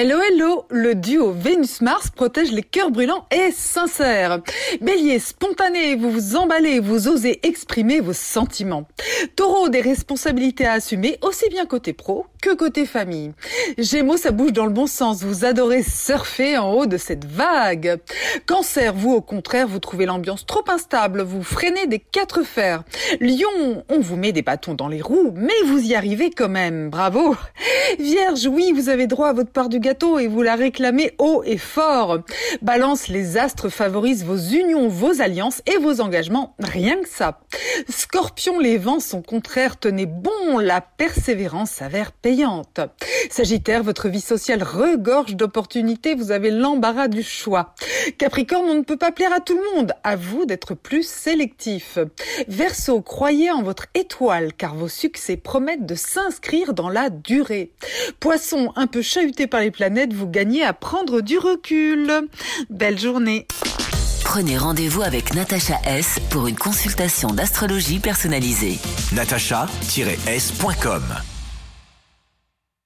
Hello hello, le duo Vénus-Mars protège les cœurs brûlants et sincères. Bélier, spontané, vous vous emballez, vous osez exprimer vos sentiments. Taureau, des responsabilités à assumer aussi bien côté pro que côté famille. Gémeaux, ça bouge dans le bon sens, vous adorez surfer en haut de cette vague. Cancer, vous au contraire, vous trouvez l'ambiance trop instable, vous freinez des quatre fers. Lion, on vous met des bâtons dans les roues, mais vous y arrivez quand même, bravo. Vierge, oui, vous avez droit à votre part du gâteau et vous la réclamez haut et fort. Balance, les astres favorisent vos unions, vos alliances et vos engagements, rien que ça. Scorpion, les vents sont contraires, tenez bon, la persévérance s'avère payante. Sagittaire, votre vie sociale regorge d'opportunités, vous avez l'embarras du choix. Capricorne, on ne peut pas plaire à tout le monde, à vous d'être plus sélectif. Verseau, croyez en votre étoile car vos succès promettent de s'inscrire dans la durée. Poisson, un peu chahuté par les planètes, vous gagnez à prendre du recul. Belle journée. Prenez rendez-vous avec Natacha S pour une consultation d'astrologie personnalisée. natacha-s.com